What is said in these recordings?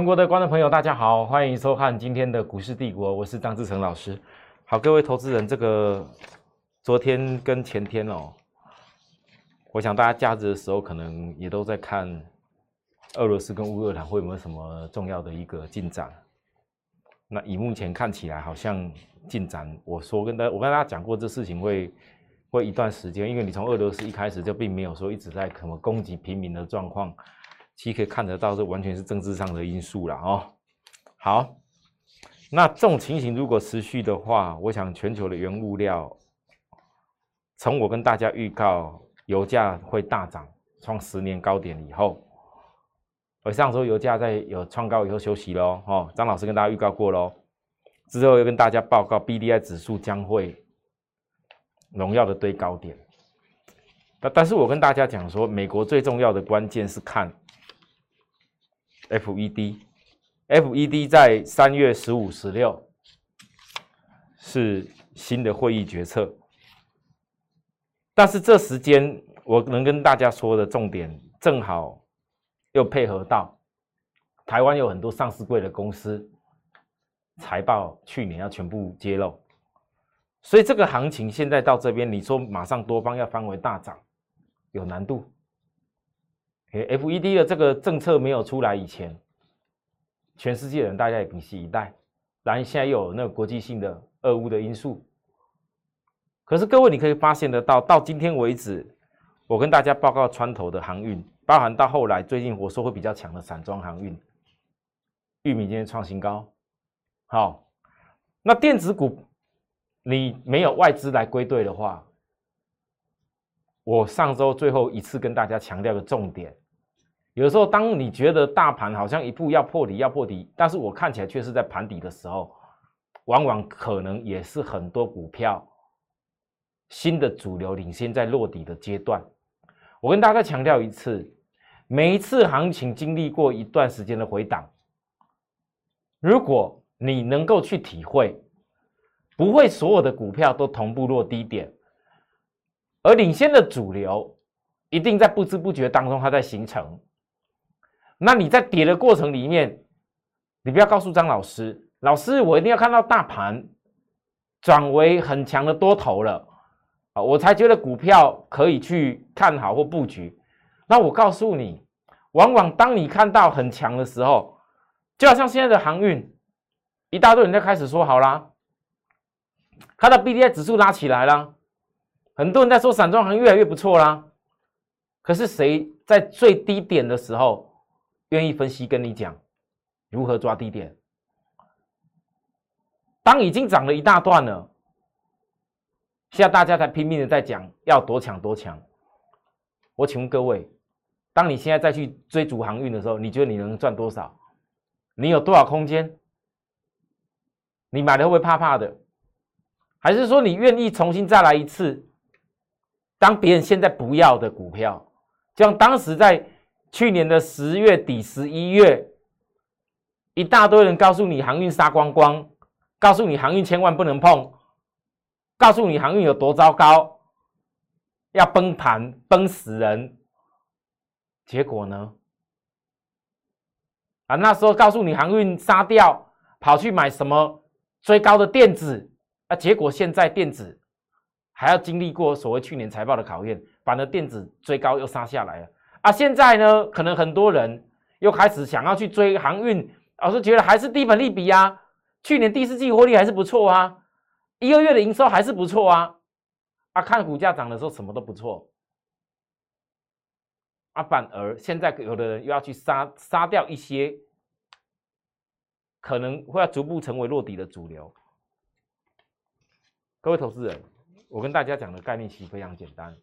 全国的观众朋友，大家好，欢迎收看今天的股市帝国，我是张志成老师。好，各位投资人，这个昨天跟前天哦，我想大家假日的时候可能也都在看俄罗斯跟乌克兰会有没有什么重要的一个进展。那以目前看起来，好像进展，我说跟大我跟大家讲过，这事情会会一段时间，因为你从俄罗斯一开始就并没有说一直在什么攻击平民的状况。其实可以看得到，这完全是政治上的因素了哦。好，那这种情形如果持续的话，我想全球的原物料，从我跟大家预告油价会大涨，创十年高点以后，我上周油价在有创高以后休息喽。哦，张老师跟大家预告过喽，之后又跟大家报告 B D I 指数将会荣耀的堆高点。但但是我跟大家讲说，美国最重要的关键是看。FED，FED 在三月十五、十六是新的会议决策，但是这时间我能跟大家说的重点，正好又配合到台湾有很多上市贵的公司财报去年要全部揭露，所以这个行情现在到这边，你说马上多方要翻为大涨，有难度。F E D 的这个政策没有出来以前，全世界人大家也屏息以待。然后现在又有那个国际性的俄乌的因素，可是各位你可以发现得到，到今天为止，我跟大家报告穿头的航运，包含到后来最近我说会比较强的散装航运，玉米今天创新高。好，那电子股你没有外资来归队的话，我上周最后一次跟大家强调的重点。有时候，当你觉得大盘好像一步要破底，要破底，但是我看起来却是在盘底的时候，往往可能也是很多股票新的主流领先在落底的阶段。我跟大家强调一次，每一次行情经历过一段时间的回档，如果你能够去体会，不会所有的股票都同步落低点，而领先的主流一定在不知不觉当中它在形成。那你在跌的过程里面，你不要告诉张老师，老师我一定要看到大盘转为很强的多头了啊，我才觉得股票可以去看好或布局。那我告诉你，往往当你看到很强的时候，就好像现在的航运，一大堆人在开始说好啦，看到 B D I 指数拉起来了，很多人在说散装行越来越不错啦。可是谁在最低点的时候？愿意分析跟你讲如何抓低点。当已经涨了一大段了，现在大家才拼命的在讲要多强多强。我请问各位，当你现在再去追逐航运的时候，你觉得你能赚多少？你有多少空间？你买的会不会怕怕的？还是说你愿意重新再来一次？当别人现在不要的股票，就像当时在。去年的十月底、十一月，一大堆人告诉你航运杀光光，告诉你航运千万不能碰，告诉你航运有多糟糕，要崩盘、崩死人。结果呢？啊，那时候告诉你航运杀掉，跑去买什么追高的电子，啊，结果现在电子还要经历过所谓去年财报的考验，反而电子追高又杀下来了。啊，现在呢，可能很多人又开始想要去追航运，老是觉得还是低本利比啊，去年第四季获利还是不错啊，一个月的营收还是不错啊，啊，看股价涨的时候什么都不错，啊，反而现在有的人又要去杀杀掉一些，可能会要逐步成为落底的主流。各位投资人，我跟大家讲的概念其实非常简单。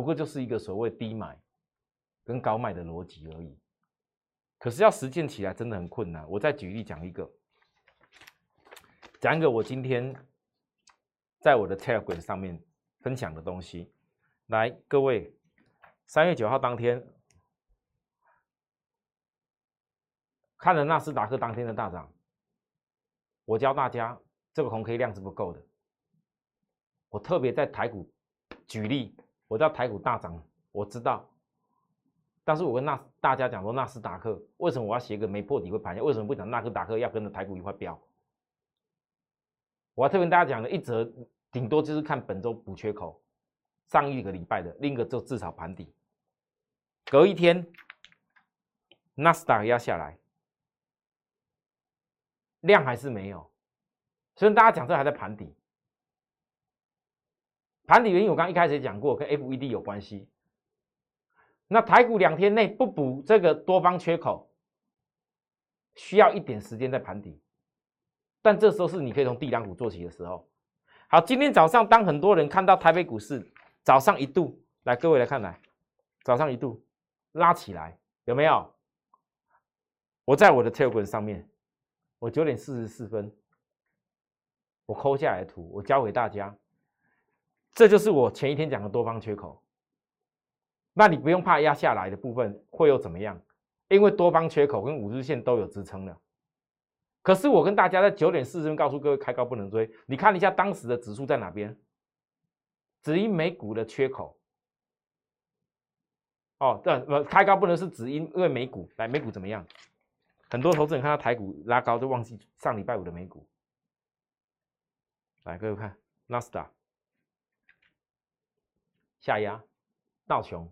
不过就是一个所谓低买跟高卖的逻辑而已，可是要实践起来真的很困难。我再举例讲一个，讲一个我今天在我的 Telegram 上面分享的东西。来，各位，三月九号当天看了纳斯达克当天的大涨，我教大家这个红 K 量是不够的。我特别在台股举例。我知道台股大涨，我知道，但是我跟纳大家讲说，纳斯达克为什么我要写个没破底会盘下？为什么不讲纳斯达克要跟着台股一块飙？我要特别跟大家讲的一则，顶多就是看本周补缺口，上一个礼拜的，另一个就至少盘底。隔一天，纳斯达克压下来，量还是没有，所以大家讲这还在盘底。盘底原因我刚一开始讲过，跟 FED 有关系。那台股两天内不补这个多方缺口，需要一点时间在盘底。但这时候是你可以从地量股做起的时候。好，今天早上当很多人看到台北股市早上一度，来各位来看来，早上一度拉起来，有没有？我在我的 Telegram 上面，我九点四十四分，我抠下来的图，我教给大家。这就是我前一天讲的多方缺口。那你不用怕压下来的部分会又怎么样？因为多方缺口跟五日线都有支撑了。可是我跟大家在九点四十分告诉各位，开高不能追。你看一下当时的指数在哪边？只因美股的缺口。哦，这呃开高不能是只因因为美股来美股怎么样？很多投资人看到台股拉高，就忘记上礼拜五的美股。来，各位看纳斯达下压，道琼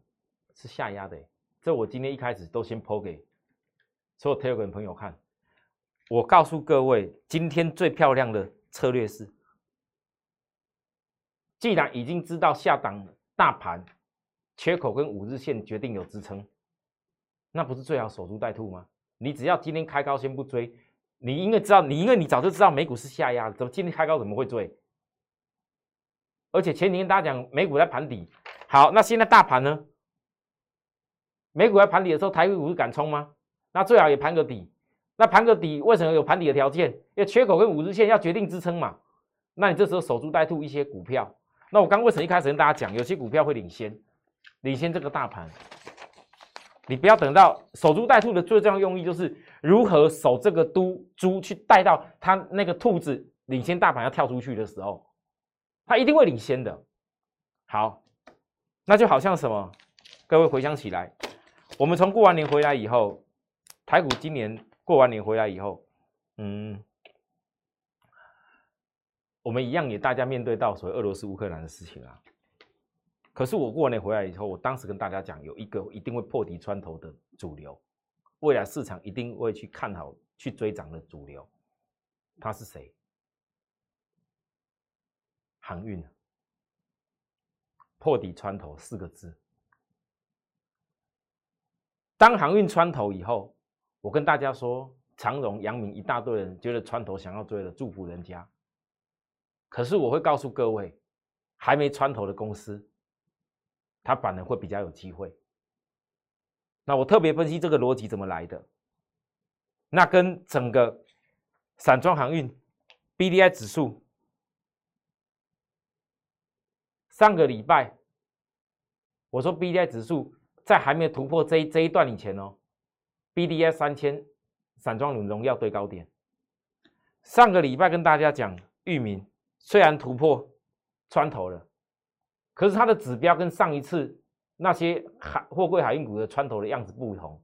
是下压的。这我今天一开始都先抛给所有 Telegram 朋友看。我告诉各位，今天最漂亮的策略是，既然已经知道下档大盘缺口跟五日线决定有支撑，那不是最好守株待兔吗？你只要今天开高先不追，你因为知道你因为你早就知道美股是下压，怎么今天开高怎么会追？而且前几天大家讲美股在盘底，好，那现在大盘呢？美股在盘底的时候，台股敢冲吗？那最好也盘个底。那盘个底，为什么有盘底的条件？因为缺口跟五日线要决定支撑嘛。那你这时候守株待兔一些股票。那我刚为什么一开始跟大家讲，有些股票会领先，领先这个大盘。你不要等到守株待兔的最重要用意就是如何守这个都猪去带到它那个兔子领先大盘要跳出去的时候，它一定会领先的。好，那就好像什么？各位回想起来，我们从过完年回来以后，台股今年。过完年回来以后，嗯，我们一样也大家面对到所谓俄罗斯乌克兰的事情啊。可是我过完年回来以后，我当时跟大家讲，有一个一定会破底穿头的主流，未来市场一定会去看好、去追涨的主流，他是谁？航运，破底穿头四个字。当航运穿头以后。我跟大家说，长荣、阳明一大堆人觉得穿头想要追了，祝福人家。可是我会告诉各位，还没穿头的公司，它反而会比较有机会。那我特别分析这个逻辑怎么来的。那跟整个散装航运 B D I 指数，上个礼拜我说 B D I 指数在还没有突破这这一段以前哦。B D S 三千，散装轮荣耀对高点。上个礼拜跟大家讲，域名虽然突破穿头了，可是它的指标跟上一次那些海货柜海运股的穿头的样子不同。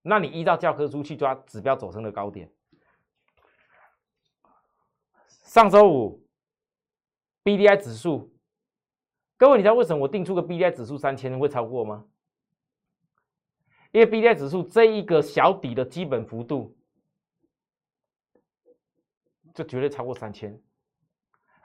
那你依照教科书去抓指标走升的高点。上周五 B D I 指数，各位你知道为什么我定出个 B D I 指数三千会超过吗？因为 B D I 指数这一个小底的基本幅度，就绝对超过三千。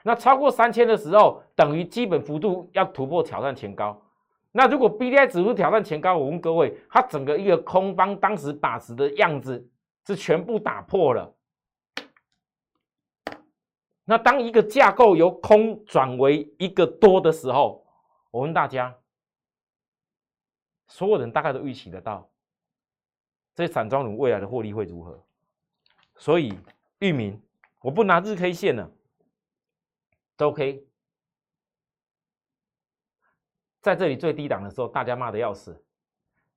那超过三千的时候，等于基本幅度要突破挑战前高。那如果 B D I 指数挑战前高，我问各位，它整个一个空方当时把持的样子是全部打破了。那当一个架构由空转为一个多的时候，我问大家。所有人大概都预期得到，这散装乳未来的获利会如何？所以，域名我不拿日 K 线了，都 OK。在这里最低档的时候，大家骂的要死，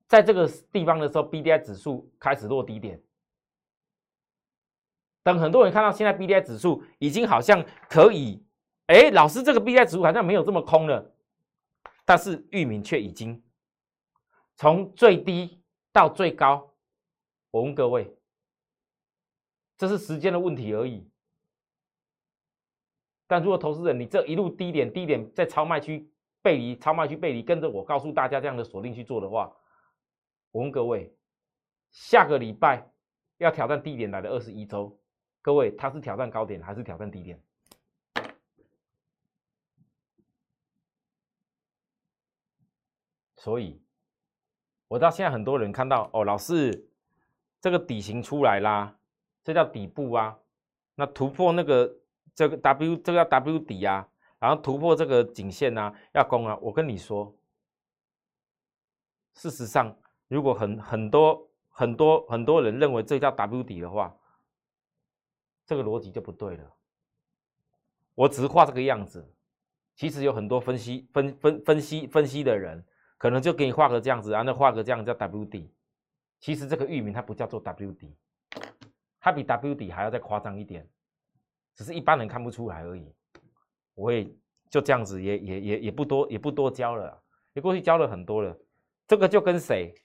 在这个地方的时候，B D I 指数开始落低点。等很多人看到现在 B D I 指数已经好像可以，哎，老师这个 B D I 指数好像没有这么空了，但是域名却已经。从最低到最高，我问各位，这是时间的问题而已。但如果投资人你这一路低点低点在超卖区背离，超卖区背离，跟着我告诉大家这样的锁定去做的话，我问各位，下个礼拜要挑战低点来的二十一周，各位它是挑战高点还是挑战低点？所以，我到现在很多人看到哦，老师这个底型出来啦，这叫底部啊，那突破那个。这个 W 这个叫 W 底啊，然后突破这个颈线啊，要攻啊！我跟你说，事实上，如果很很多很多很多人认为这叫 W 底的话，这个逻辑就不对了。我只是画这个样子，其实有很多分析分分分析分析的人，可能就给你画个这样子，然后画个这样叫 W 底。其实这个域名它不叫做 W 底，它比 W 底还要再夸张一点。只是一般人看不出来而已，我也就这样子，也也也也不多，也不多教了，也过去教了很多了。这个就跟谁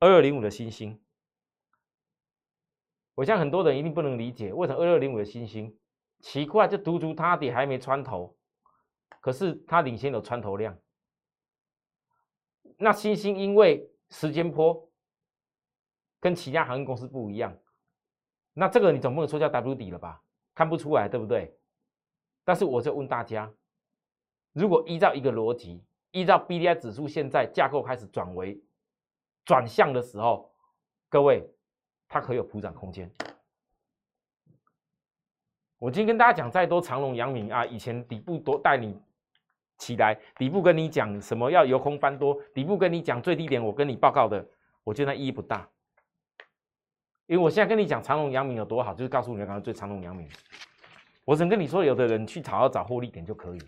二二零五的星星，我想很多人一定不能理解，为什么二二零五的星星奇怪，就独独它底还没穿头，可是它领先有穿头量。那星星因为时间波跟其他航运公司不一样，那这个你总不能说叫 W 底了吧？看不出来，对不对？但是我就问大家，如果依照一个逻辑，依照 B D I 指数现在架构开始转为转向的时候，各位，它可有普涨空间？我今天跟大家讲再多长隆、阳明啊，以前底部多带你起来，底部跟你讲什么要由空翻多，底部跟你讲最低点，我跟你报告的，我觉得意义不大。因为我现在跟你讲长隆、阳明有多好，就是告诉你刚刚最长隆、阳明。我只能跟你说，有的人去炒要找获利点就可以。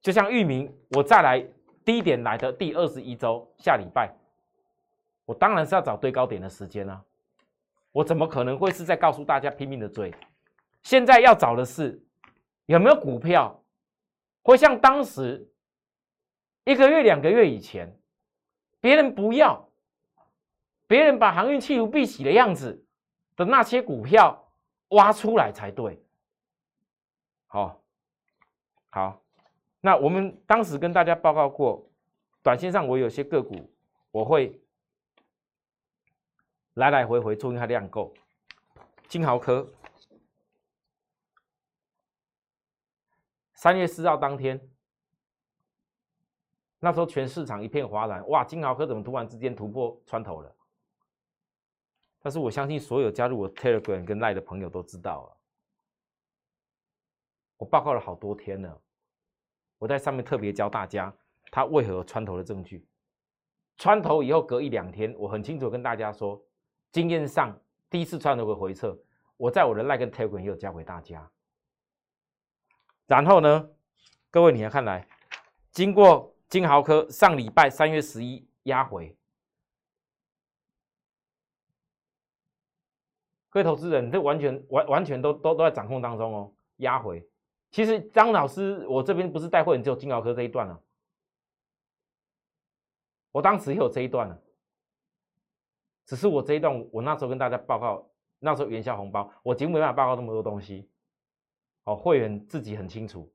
就像域名，我再来低点来的第二十一周，下礼拜，我当然是要找最高点的时间啊。我怎么可能会是在告诉大家拼命的追？现在要找的是有没有股票会像当时一个月、两个月以前，别人不要。别人把航运弃如敝屣的样子的那些股票挖出来才对。好，好，那我们当时跟大家报告过，短线上我有些个股我会来来回回注意它量够。金豪科三月四号当天，那时候全市场一片哗然，哇，金豪科怎么突然之间突破穿头了？但是我相信所有加入我 Telegram 跟 Line 的朋友都知道了，我报告了好多天了，我在上面特别教大家他为何穿头的证据。穿头以后隔一两天，我很清楚跟大家说，经验上第一次穿的回撤，我在我的 Like 跟 Telegram 也有教给大家。然后呢，各位你要看来，经过金豪科上礼拜三月十一压回。各位投资人，这完全完完全都都都在掌控当中哦，压回。其实张老师，我这边不是带会员，只有金豪科这一段了。我当时也有这一段了，只是我这一段，我那时候跟大家报告，那时候元宵红包，我节目没办法报告那么多东西。哦，会员自己很清楚。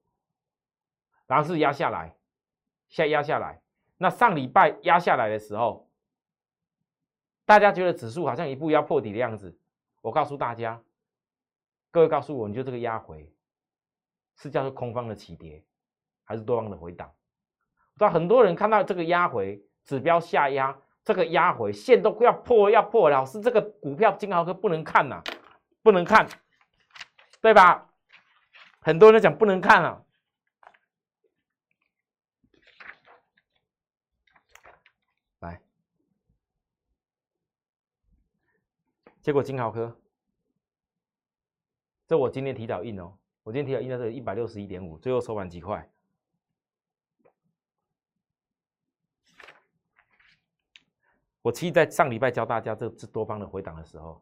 然后是压下来，现在压下来。那上礼拜压下来的时候，大家觉得指数好像一步要破底的样子。我告诉大家，各位告诉我，你就这个压回是叫做空方的起跌，还是多方的回档？知道很多人看到这个压回指标下压，这个压回线都要破要破，老师这个股票金豪科不能看呐，不能看，对吧？很多人讲不能看啊，来。结果金豪科，这我今天提早印哦，我今天提早印在这一百六十一点五，最后收盘几块？我其实在上礼拜教大家这这多方的回档的时候，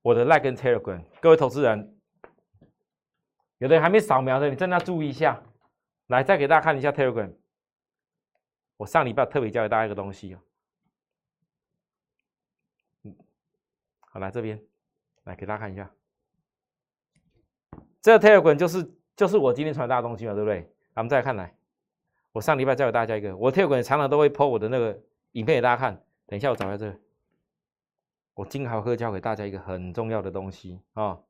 我的 Like 跟 Telegram，各位投资人，有的人还没扫描的，你真的要注意一下。来，再给大家看一下 Telegram，我上礼拜特别教给大家一个东西哦。嗯，好，来这边，来给大家看一下，这个 Telegram 就是就是我今天传达的东西嘛，对不对？咱们再看来，我上礼拜教给大家一个，我跳股的常常都会 po 我的那个影片给大家看。等一下，我找一下这个，我金豪科教给大家一个很重要的东西啊。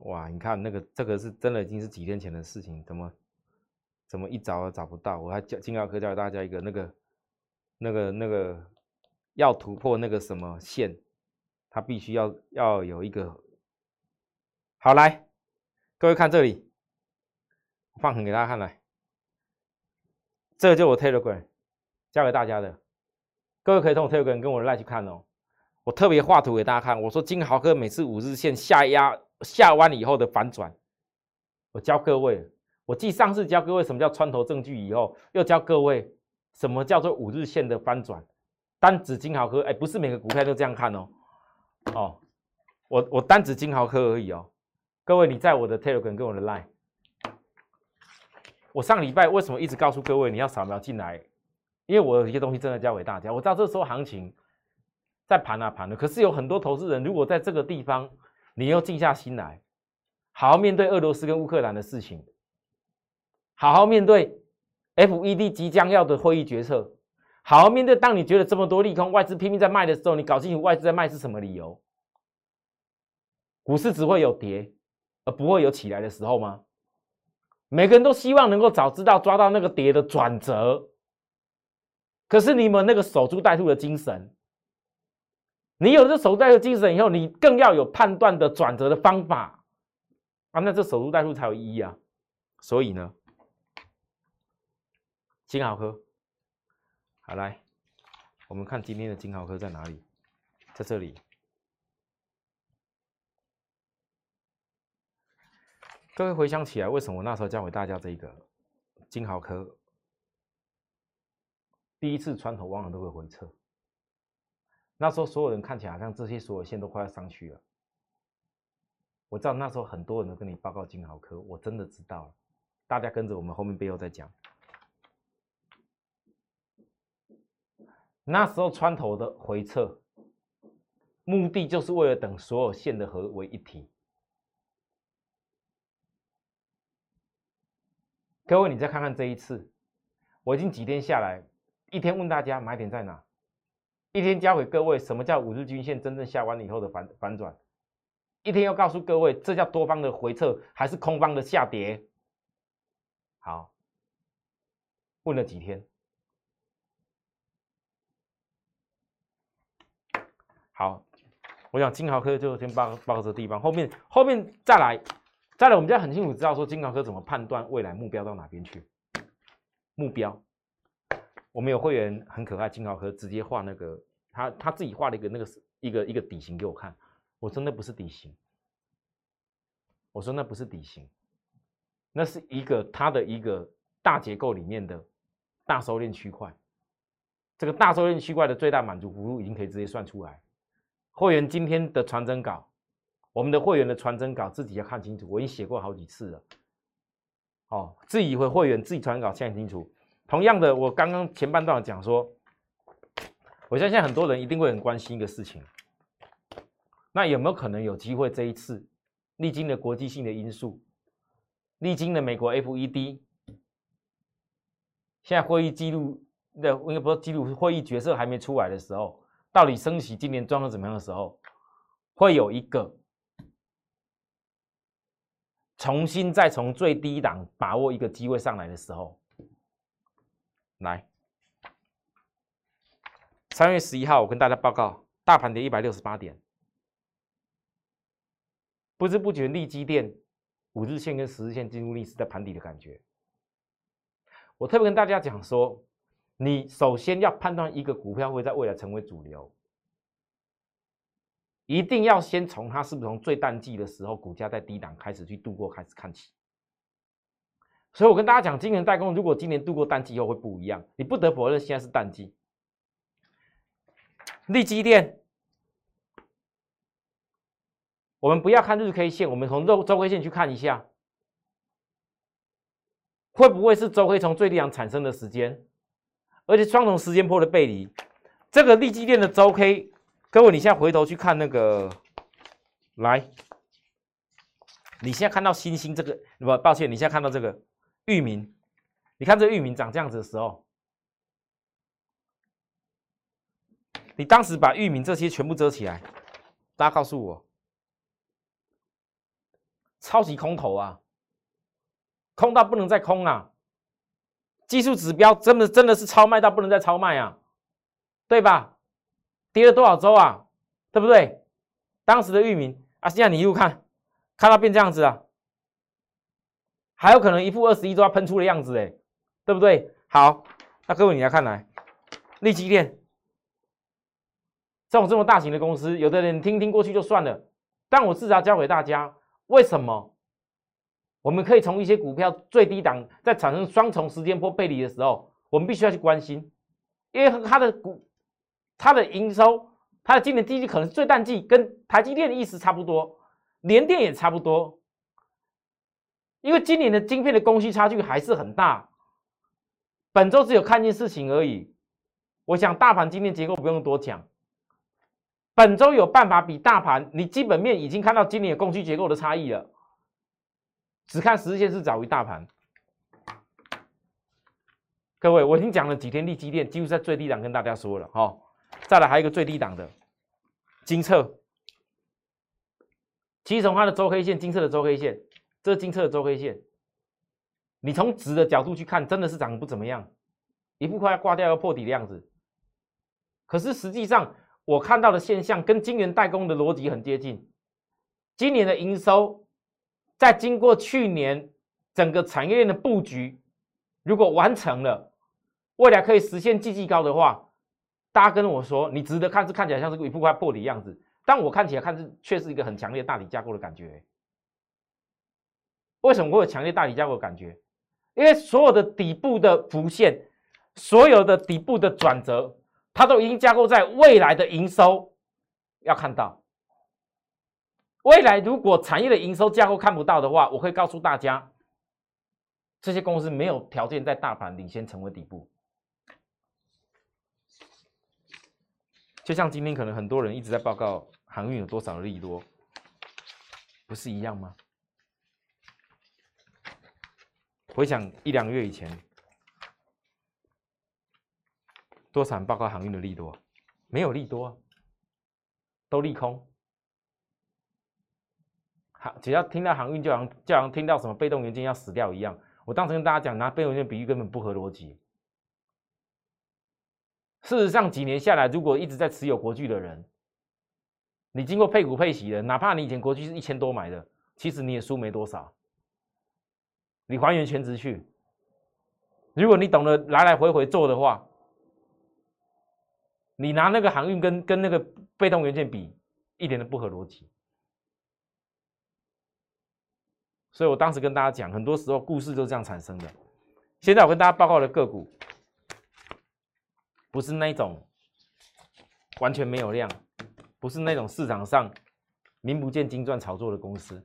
哇，你看那个，这个是真的已经是几天前的事情，怎么怎么一找都找不到？我还教金豪科教给大家一个那个那个那个要突破那个什么线，它必须要要有一个好来，各位看这里，放横给大家看来，这个就我 Telegram 教给大家的，各位可以从 Telegram 跟我来去看哦，我特别画图给大家看，我说金豪科每次五日线下压。下弯以后的反转，我教各位，我继上次教各位什么叫穿头证据以后，又教各位什么叫做五日线的翻转。单指金豪科，哎，不是每个股票都这样看哦。哦，我我单指金豪科而已哦。各位，你在我的 Telegram 跟我的 Line，我上礼拜为什么一直告诉各位你要扫描进来？因为我有一些东西真的教给大家。我知道这时候行情在盘啊盘的，可是有很多投资人如果在这个地方。你要静下心来，好好面对俄罗斯跟乌克兰的事情，好好面对 FED 即将要的会议决策，好好面对。当你觉得这么多利空，外资拼命在卖的时候，你搞清楚外资在卖是什么理由？股市只会有跌，而不会有起来的时候吗？每个人都希望能够早知道抓到那个跌的转折，可是你们那个守株待兔的精神。你有这守株待兔精神以后，你更要有判断的转折的方法啊！那这守株待兔才有意义啊！所以呢，金豪科，好来，我们看今天的金豪科在哪里？在这里。各位回想起来，为什么我那时候教给大家这个金豪科？第一次穿头往往都会回撤。那时候所有人看起来好像这些所有线都快要上去了。我知道那时候很多人都跟你报告金豪科，我真的知道了。大家跟着我们后面背后再讲。那时候穿头的回撤，目的就是为了等所有线的合为一体。各位，你再看看这一次，我已经几天下来，一天问大家买点在哪。一天教给各位什么叫五日均线真正下弯以后的反反转，一天要告诉各位这叫多方的回撤还是空方的下跌。好，问了几天，好，我想金豪科就先报报这个地方，后面后面再来再来，我们就要很清楚知道说金豪科怎么判断未来目标到哪边去，目标。我们有会员很可爱，金豪科直接画那个他他自己画了一个那个一个一个底型给我看，我说那不是底型，我说那不是底型，那是一个它的一个大结构里面的大收敛区块，这个大收敛区块的最大满足幅度已经可以直接算出来。会员今天的传真稿，我们的会员的传真稿自己要看清楚，我已经写过好几次了。哦，自己会会员自己传稿看清楚。同样的，我刚刚前半段讲说，我相信很多人一定会很关心一个事情，那有没有可能有机会这一次历经了国际性的因素，历经了美国 FED，现在会议记录的应该不是记录，会议决策还没出来的时候，到底升息今年状况怎么样的时候，会有一个重新再从最低档把握一个机会上来的时候。来，三月十一号，我跟大家报告，大盘跌一百六十八点，不知不觉利基电五日线跟十日线进入历史在盘底的感觉。我特别跟大家讲说，你首先要判断一个股票会在未来成为主流，一定要先从它是不是从最淡季的时候股价在低档开始去度过开始看起。所以我跟大家讲，今年代工如果今年度过淡季以后会不一样，你不得否认现在是淡季。利基电，我们不要看日 K 线，我们从周周 K 线去看一下，会不会是周 K 从最低档产生的时间，而且双重时间波的背离，这个利基电的周 K，各位你现在回头去看那个，来，你现在看到星星这个，不，抱歉，你现在看到这个域名，你看这域名长这样子的时候，你当时把域名这些全部遮起来，大家告诉我。超级空头啊，空到不能再空啊！技术指标真的真的是超卖到不能再超卖啊，对吧？跌了多少周啊？对不对？当时的域名啊，现在你一路看，看到变这样子啊，还有可能一副二十一周要喷出的样子哎，对不对？好，那各位你来看来，利基电这种这么大型的公司，有的人听听过去就算了，但我至少教给大家。为什么我们可以从一些股票最低档在产生双重时间波背离的时候，我们必须要去关心，因为它的股、它的营收、它的今年第一季可能最淡季，跟台积电的意思差不多，联电也差不多，因为今年的晶片的供需差距还是很大。本周只有看见事情而已，我想大盘今天结构不用多讲。本周有办法比大盘，你基本面已经看到今年的供需结构的差异了。只看十日线是早于大盘。各位，我已经讲了几天利基电，几乎在最低档跟大家说了哈。再来还有一个最低档的金策，其实从它的周 K 线，金策的周 K 线，这是金策的周 K 线，你从值的角度去看，真的是涨得不怎么样，一副快要挂掉要破底的样子。可是实际上，我看到的现象跟晶圆代工的逻辑很接近。今年的营收，在经过去年整个产业链的布局，如果完成了，未来可以实现季季高的话，大家跟我说，你值得看是看起来像是一副快破的样子，但我看起来看是却是一个很强烈大底架构的感觉。为什么会有强烈大底架构的感觉？因为所有的底部的浮现，所有的底部的转折。它都已经架构在未来的营收，要看到未来如果产业的营收架构看不到的话，我会告诉大家，这些公司没有条件在大盘领先成为底部。就像今天可能很多人一直在报告航运有多少的利多，不是一样吗？回想一两个月以前。多少人报告航运的利多？没有利多，都利空。好，只要听到航运，就好像就好像听到什么被动元件要死掉一样。我当时跟大家讲，拿被动元件比喻根本不合逻辑。事实上，几年下来，如果一直在持有国巨的人，你经过配股配息的，哪怕你以前国巨是一千多买的，其实你也输没多少。你还原全值去，如果你懂得来来回回做的话。你拿那个航运跟跟那个被动元件比，一点都不合逻辑。所以我当时跟大家讲，很多时候故事就是这样产生的。现在我跟大家报告的个股，不是那种完全没有量，不是那种市场上名不见经传炒作的公司，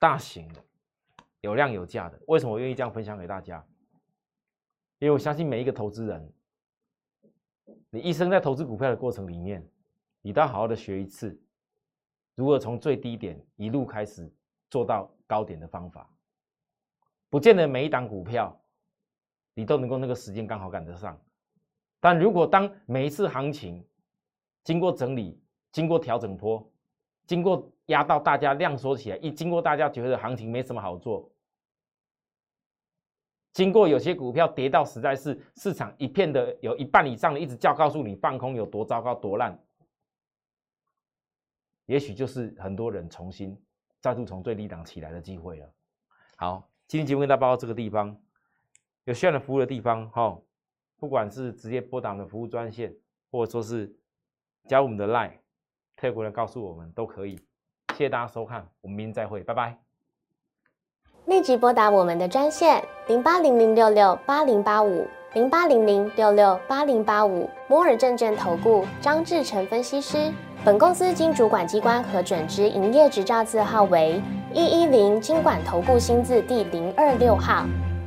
大型的，有量有价的。为什么我愿意这样分享给大家？因为我相信每一个投资人。你一生在投资股票的过程里面，你都要好好的学一次，如何从最低点一路开始做到高点的方法。不见得每一档股票你都能够那个时间刚好赶得上，但如果当每一次行情经过整理、经过调整波、经过压到大家量缩起来，一经过大家觉得行情没什么好做。经过有些股票跌到实在是市场一片的，有一半以上的一直叫告诉你放空有多糟糕多烂，也许就是很多人重新再度从最低档起来的机会了。好，今天节目跟大家报到这个地方，有需要的服务的地方哈，不管是直接拨打的服务专线，或者说是加我们的 line，特过来告诉我们都可以。谢谢大家收看，我们明天再会，拜拜。立即拨打我们的专线零八零零六六八零八五零八零零六六八零八五摩尔证券投顾张志成分析师。本公司经主管机关核准之营业执照字号为一一零金管投顾新字第零二六号。